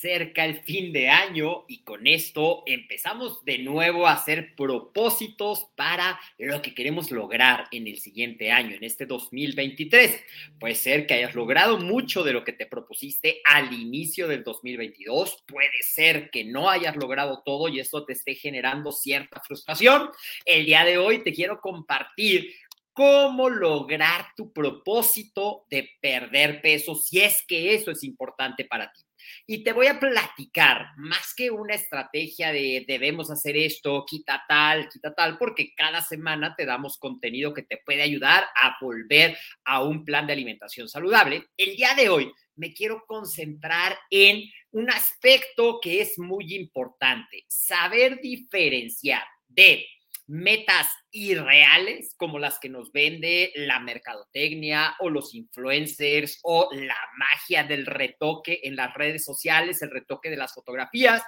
acerca el fin de año y con esto empezamos de nuevo a hacer propósitos para lo que queremos lograr en el siguiente año, en este 2023. Puede ser que hayas logrado mucho de lo que te propusiste al inicio del 2022, puede ser que no hayas logrado todo y esto te esté generando cierta frustración. El día de hoy te quiero compartir cómo lograr tu propósito de perder peso si es que eso es importante para ti. Y te voy a platicar, más que una estrategia de debemos hacer esto, quita tal, quita tal, porque cada semana te damos contenido que te puede ayudar a volver a un plan de alimentación saludable. El día de hoy me quiero concentrar en un aspecto que es muy importante, saber diferenciar de metas irreales como las que nos vende la mercadotecnia o los influencers o la magia del retoque en las redes sociales, el retoque de las fotografías,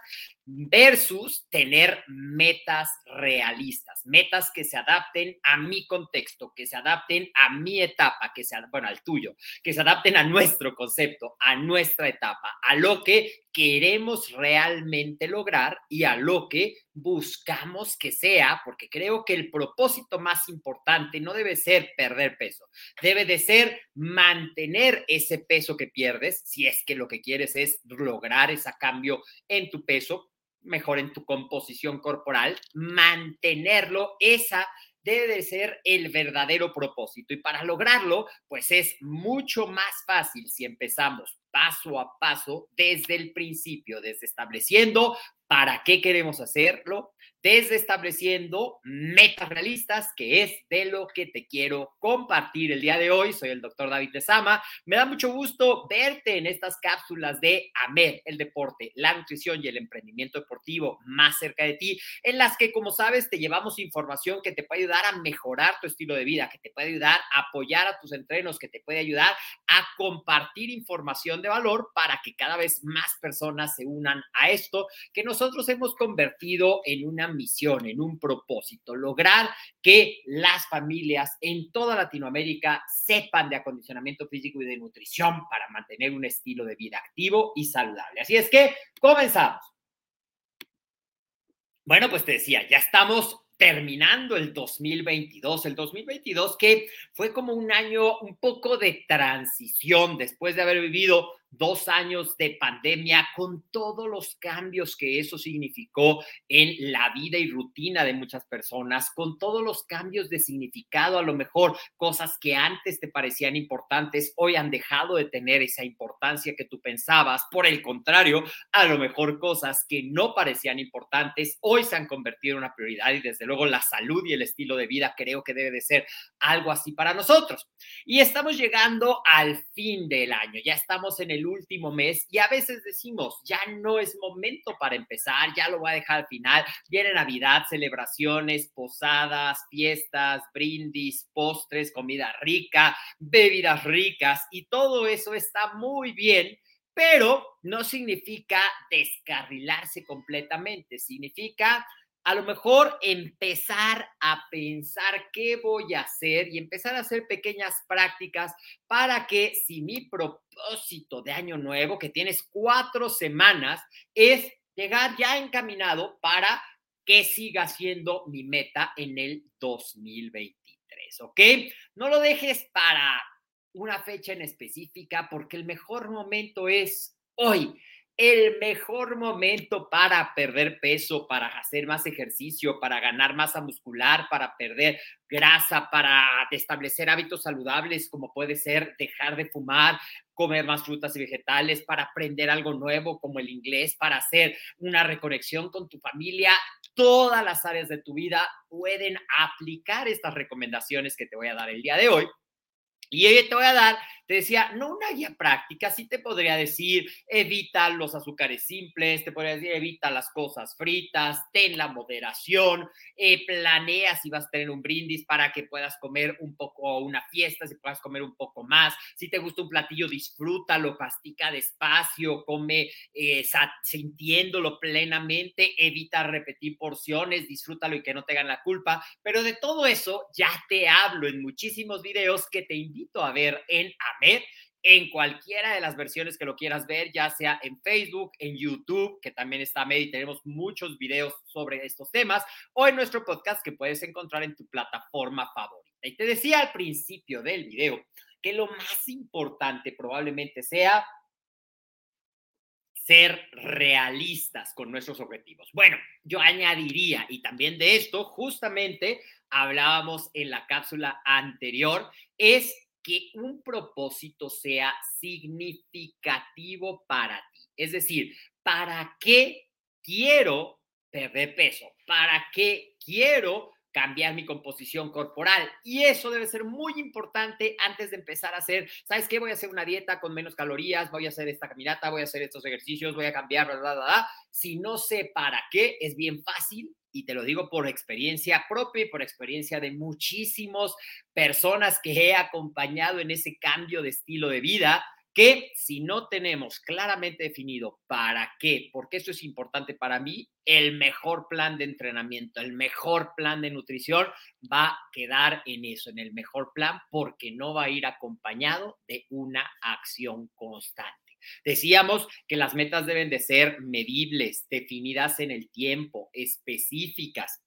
versus tener metas realistas, metas que se adapten a mi contexto, que se adapten a mi etapa, que se, bueno, al tuyo, que se adapten a nuestro concepto, a nuestra etapa, a lo que queremos realmente lograr y a lo que buscamos que sea, porque creo que el propósito más importante no debe ser perder peso, debe de ser mantener ese peso que pierdes, si es que lo que quieres es lograr ese cambio en tu peso, mejor en tu composición corporal, mantenerlo, esa debe de ser el verdadero propósito. Y para lograrlo, pues es mucho más fácil si empezamos paso a paso desde el principio, desde estableciendo para qué queremos hacerlo, desde estableciendo metas realistas, que es de lo que te quiero compartir el día de hoy. Soy el doctor David Tezama. Me da mucho gusto verte en estas cápsulas de AMED, el deporte, la nutrición y el emprendimiento deportivo más cerca de ti, en las que, como sabes, te llevamos información que te puede ayudar a mejorar tu estilo de vida, que te puede ayudar a apoyar a tus entrenos, que te puede ayudar a compartir información de valor para que cada vez más personas se unan a esto que nosotros hemos convertido en una misión, en un propósito, lograr que las familias en toda Latinoamérica sepan de acondicionamiento físico y de nutrición para mantener un estilo de vida activo y saludable. Así es que comenzamos. Bueno, pues te decía, ya estamos terminando el 2022, el 2022 que fue como un año un poco de transición después de haber vivido dos años de pandemia con todos los cambios que eso significó en la vida y rutina de muchas personas, con todos los cambios de significado, a lo mejor cosas que antes te parecían importantes, hoy han dejado de tener esa importancia que tú pensabas. Por el contrario, a lo mejor cosas que no parecían importantes, hoy se han convertido en una prioridad y desde luego la salud y el estilo de vida creo que debe de ser algo así para nosotros. Y estamos llegando al fin del año, ya estamos en el último mes y a veces decimos, ya no es momento para empezar, ya lo voy a dejar al final. Viene Navidad, celebraciones, posadas, fiestas, brindis, postres, comida rica, bebidas ricas y todo eso está muy bien pero no significa descarrilarse completamente, significa a lo mejor empezar a pensar qué voy a hacer y empezar a hacer pequeñas prácticas para que si mi propósito de año nuevo, que tienes cuatro semanas, es llegar ya encaminado para que siga siendo mi meta en el 2023, ¿ok? No lo dejes para una fecha en específica porque el mejor momento es hoy el mejor momento para perder peso, para hacer más ejercicio, para ganar masa muscular, para perder grasa, para establecer hábitos saludables como puede ser dejar de fumar, comer más frutas y vegetales, para aprender algo nuevo como el inglés, para hacer una reconexión con tu familia. Todas las áreas de tu vida pueden aplicar estas recomendaciones que te voy a dar el día de hoy. Y te voy a dar decía, no una guía práctica, sí te podría decir, evita los azúcares simples, te podría decir, evita las cosas fritas, ten la moderación, eh, planea si vas a tener un brindis para que puedas comer un poco, una fiesta, si puedas comer un poco más, si te gusta un platillo, disfrútalo, pastica despacio, come eh, sintiéndolo plenamente, evita repetir porciones, disfrútalo y que no te hagan la culpa, pero de todo eso ya te hablo en muchísimos videos que te invito a ver en ver en cualquiera de las versiones que lo quieras ver, ya sea en Facebook, en YouTube, que también está Med y tenemos muchos videos sobre estos temas, o en nuestro podcast que puedes encontrar en tu plataforma favorita. Y te decía al principio del video que lo más importante probablemente sea ser realistas con nuestros objetivos. Bueno, yo añadiría, y también de esto justamente hablábamos en la cápsula anterior, es que un propósito sea significativo para ti. Es decir, ¿para qué quiero perder peso? ¿Para qué quiero cambiar mi composición corporal? Y eso debe ser muy importante antes de empezar a hacer, ¿sabes qué? Voy a hacer una dieta con menos calorías, voy a hacer esta caminata, voy a hacer estos ejercicios, voy a cambiar, bla, bla, bla. Si no sé para qué, es bien fácil y te lo digo por experiencia propia y por experiencia de muchísimas personas que he acompañado en ese cambio de estilo de vida, que si no tenemos claramente definido para qué, porque eso es importante para mí, el mejor plan de entrenamiento, el mejor plan de nutrición va a quedar en eso, en el mejor plan, porque no va a ir acompañado de una acción constante. Decíamos que las metas deben de ser medibles, definidas en el tiempo, específicas,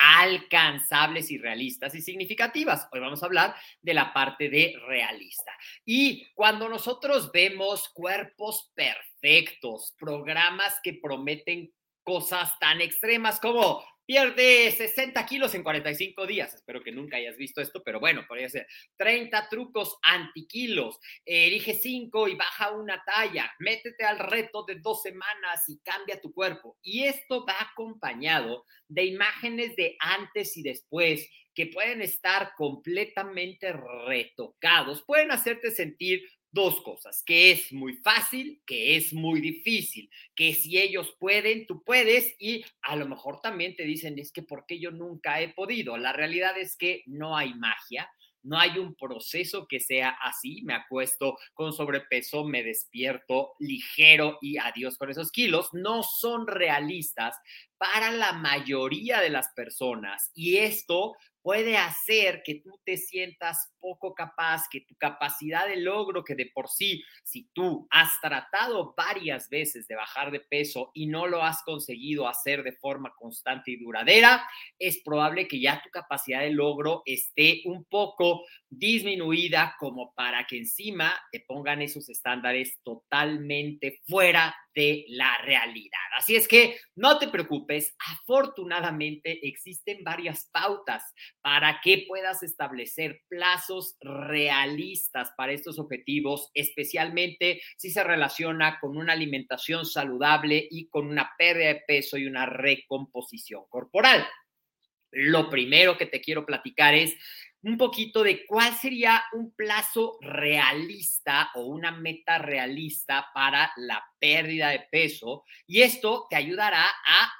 alcanzables y realistas y significativas. Hoy vamos a hablar de la parte de realista. Y cuando nosotros vemos cuerpos perfectos, programas que prometen cosas tan extremas como pierde 60 kilos en 45 días. Espero que nunca hayas visto esto, pero bueno, podría ser 30 trucos antiquilos. Elige 5 y baja una talla. Métete al reto de dos semanas y cambia tu cuerpo. Y esto va acompañado de imágenes de antes y después que pueden estar completamente retocados. Pueden hacerte sentir dos cosas, que es muy fácil, que es muy difícil, que si ellos pueden, tú puedes y a lo mejor también te dicen, es que ¿por qué yo nunca he podido? La realidad es que no hay magia, no hay un proceso que sea así, me acuesto con sobrepeso, me despierto ligero y adiós con esos kilos, no son realistas para la mayoría de las personas y esto puede hacer que tú te sientas poco capaz, que tu capacidad de logro, que de por sí, si tú has tratado varias veces de bajar de peso y no lo has conseguido hacer de forma constante y duradera, es probable que ya tu capacidad de logro esté un poco disminuida como para que encima te pongan esos estándares totalmente fuera de la realidad. Así es que no te preocupes, afortunadamente existen varias pautas para que puedas establecer plazos realistas para estos objetivos, especialmente si se relaciona con una alimentación saludable y con una pérdida de peso y una recomposición corporal. Lo primero que te quiero platicar es un poquito de cuál sería un plazo realista o una meta realista para la pérdida de peso y esto te ayudará a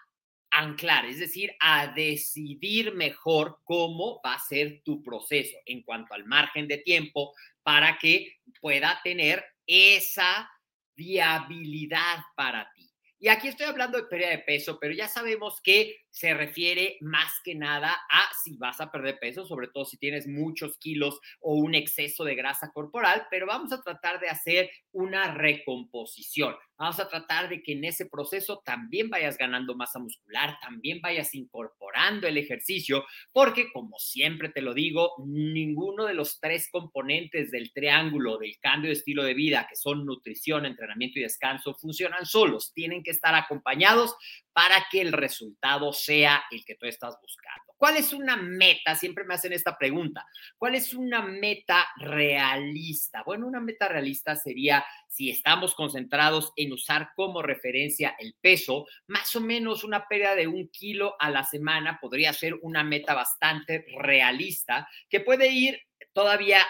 anclar, es decir, a decidir mejor cómo va a ser tu proceso en cuanto al margen de tiempo para que pueda tener esa viabilidad para ti. Y aquí estoy hablando de pérdida de peso, pero ya sabemos que se refiere más que nada a si vas a perder peso, sobre todo si tienes muchos kilos o un exceso de grasa corporal, pero vamos a tratar de hacer una recomposición. Vamos a tratar de que en ese proceso también vayas ganando masa muscular, también vayas incorporando el ejercicio, porque como siempre te lo digo, ninguno de los tres componentes del triángulo del cambio de estilo de vida, que son nutrición, entrenamiento y descanso, funcionan solos. Tienen que estar acompañados para que el resultado sea el que tú estás buscando. ¿Cuál es una meta? Siempre me hacen esta pregunta. ¿Cuál es una meta realista? Bueno, una meta realista sería si estamos concentrados en usar como referencia el peso, más o menos una pérdida de un kilo a la semana podría ser una meta bastante realista que puede ir todavía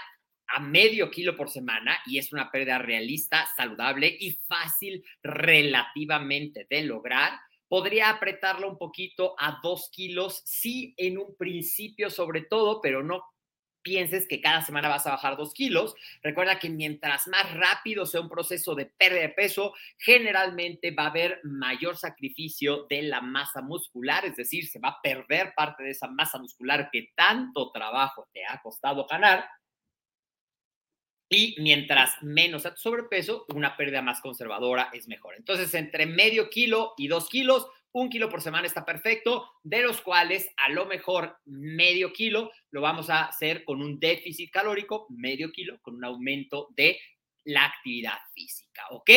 a medio kilo por semana y es una pérdida realista, saludable y fácil relativamente de lograr podría apretarlo un poquito a dos kilos, sí, en un principio sobre todo, pero no pienses que cada semana vas a bajar dos kilos. Recuerda que mientras más rápido sea un proceso de pérdida de peso, generalmente va a haber mayor sacrificio de la masa muscular, es decir, se va a perder parte de esa masa muscular que tanto trabajo te ha costado ganar. Y mientras menos sobrepeso, una pérdida más conservadora es mejor. Entonces, entre medio kilo y dos kilos, un kilo por semana está perfecto, de los cuales a lo mejor medio kilo lo vamos a hacer con un déficit calórico, medio kilo con un aumento de la actividad física, ¿ok?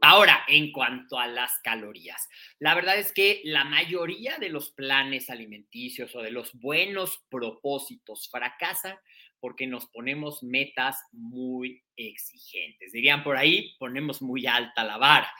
Ahora, en cuanto a las calorías, la verdad es que la mayoría de los planes alimenticios o de los buenos propósitos fracasan porque nos ponemos metas muy exigentes. Dirían por ahí, ponemos muy alta la vara.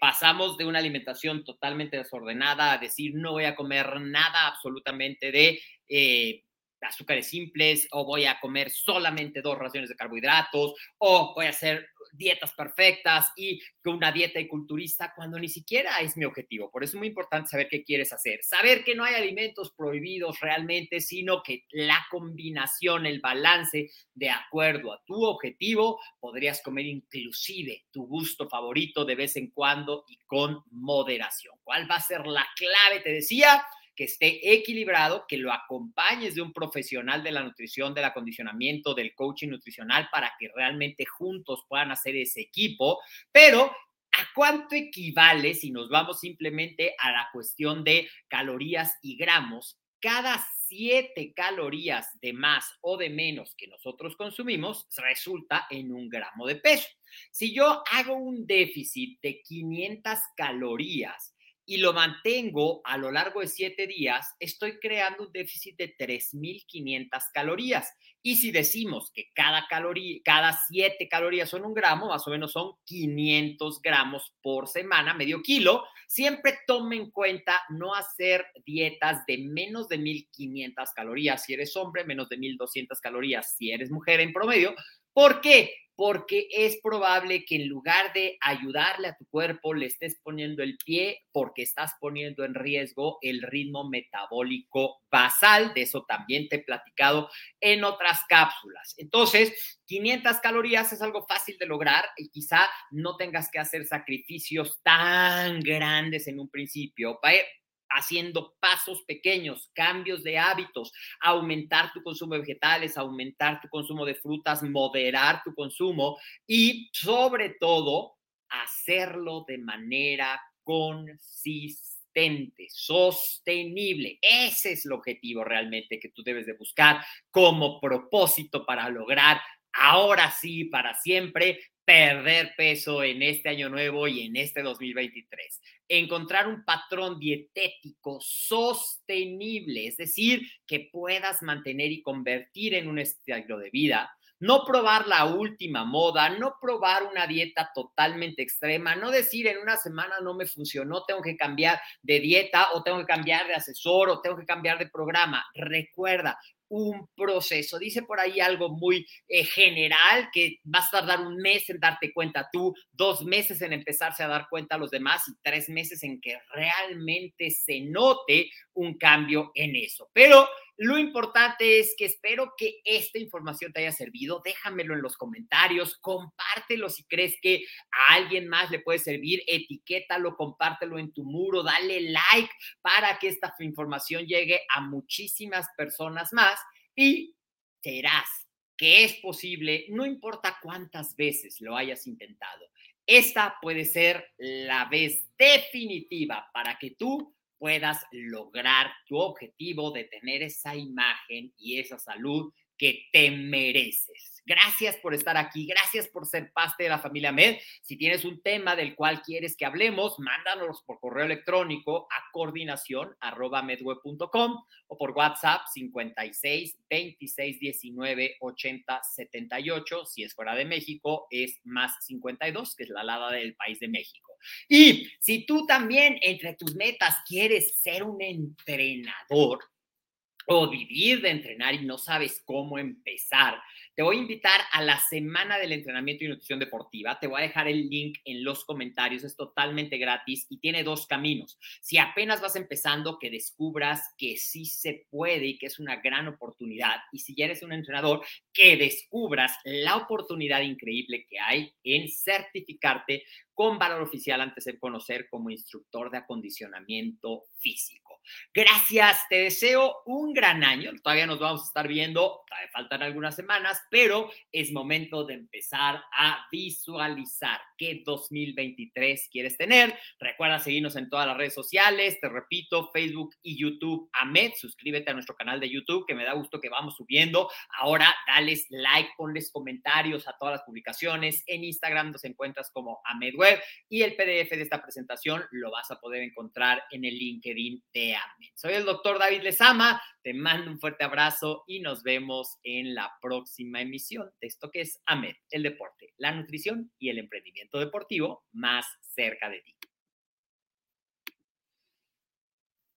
pasamos de una alimentación totalmente desordenada a decir no voy a comer nada absolutamente de eh, azúcares simples o voy a comer solamente dos raciones de carbohidratos o voy a hacer dietas perfectas y una dieta y culturista cuando ni siquiera es mi objetivo. Por eso es muy importante saber qué quieres hacer. Saber que no hay alimentos prohibidos realmente, sino que la combinación, el balance de acuerdo a tu objetivo, podrías comer inclusive tu gusto favorito de vez en cuando y con moderación. ¿Cuál va a ser la clave? Te decía que esté equilibrado, que lo acompañes de un profesional de la nutrición, del acondicionamiento, del coaching nutricional para que realmente juntos puedan hacer ese equipo, pero ¿A cuánto equivale si nos vamos simplemente a la cuestión de calorías y gramos? Cada siete calorías de más o de menos que nosotros consumimos resulta en un gramo de peso. Si yo hago un déficit de 500 calorías y lo mantengo a lo largo de siete días, estoy creando un déficit de 3.500 calorías. Y si decimos que cada caloría, cada siete calorías son un gramo, más o menos son 500 gramos por semana, medio kilo, siempre tome en cuenta no hacer dietas de menos de 1.500 calorías si eres hombre, menos de 1.200 calorías si eres mujer en promedio. ¿Por qué? porque es probable que en lugar de ayudarle a tu cuerpo, le estés poniendo el pie porque estás poniendo en riesgo el ritmo metabólico basal. De eso también te he platicado en otras cápsulas. Entonces, 500 calorías es algo fácil de lograr y quizá no tengas que hacer sacrificios tan grandes en un principio haciendo pasos pequeños, cambios de hábitos, aumentar tu consumo de vegetales, aumentar tu consumo de frutas, moderar tu consumo y sobre todo hacerlo de manera consistente, sostenible. Ese es el objetivo realmente que tú debes de buscar como propósito para lograr ahora sí, para siempre, perder peso en este año nuevo y en este 2023. Encontrar un patrón dietético sostenible, es decir, que puedas mantener y convertir en un estilo de vida no probar la última moda, no probar una dieta totalmente extrema, no decir en una semana no me funcionó, tengo que cambiar de dieta o tengo que cambiar de asesor o tengo que cambiar de programa. Recuerda, un proceso. Dice por ahí algo muy eh, general, que vas a tardar un mes en darte cuenta tú, dos meses en empezarse a dar cuenta a los demás y tres meses en que realmente se note un cambio en eso. Pero lo importante es que espero que esta información te haya servido. Déjamelo en los comentarios, compártelo si crees que a alguien más le puede servir, etiquétalo, compártelo en tu muro, dale like para que esta información llegue a muchísimas personas más y serás que es posible, no importa cuántas veces lo hayas intentado. Esta puede ser la vez definitiva para que tú puedas lograr tu objetivo de tener esa imagen y esa salud que te mereces. Gracias por estar aquí, gracias por ser parte de la familia Med. Si tienes un tema del cual quieres que hablemos, mándanos por correo electrónico a coordinación medweb.com o por WhatsApp 56 26 19 80 78. Si es fuera de México, es más 52, que es la alada del país de México. Y si tú también entre tus metas quieres ser un entrenador, o vivir de entrenar y no sabes cómo empezar, te voy a invitar a la semana del entrenamiento y nutrición deportiva. Te voy a dejar el link en los comentarios. Es totalmente gratis y tiene dos caminos. Si apenas vas empezando, que descubras que sí se puede y que es una gran oportunidad. Y si ya eres un entrenador, que descubras la oportunidad increíble que hay en certificarte con valor oficial antes de conocer como instructor de acondicionamiento físico. Gracias, te deseo un gran año. Todavía nos vamos a estar viendo, todavía faltan algunas semanas, pero es momento de empezar a visualizar qué 2023 quieres tener. Recuerda seguirnos en todas las redes sociales, te repito, Facebook y YouTube, AMED. Suscríbete a nuestro canal de YouTube, que me da gusto que vamos subiendo. Ahora, dales like, ponles comentarios a todas las publicaciones. En Instagram nos encuentras como AMED y el PDF de esta presentación lo vas a poder encontrar en el LinkedIn de Soy el doctor David Lezama, te mando un fuerte abrazo y nos vemos en la próxima emisión de esto que es AMED, el deporte, la nutrición y el emprendimiento deportivo más cerca de ti.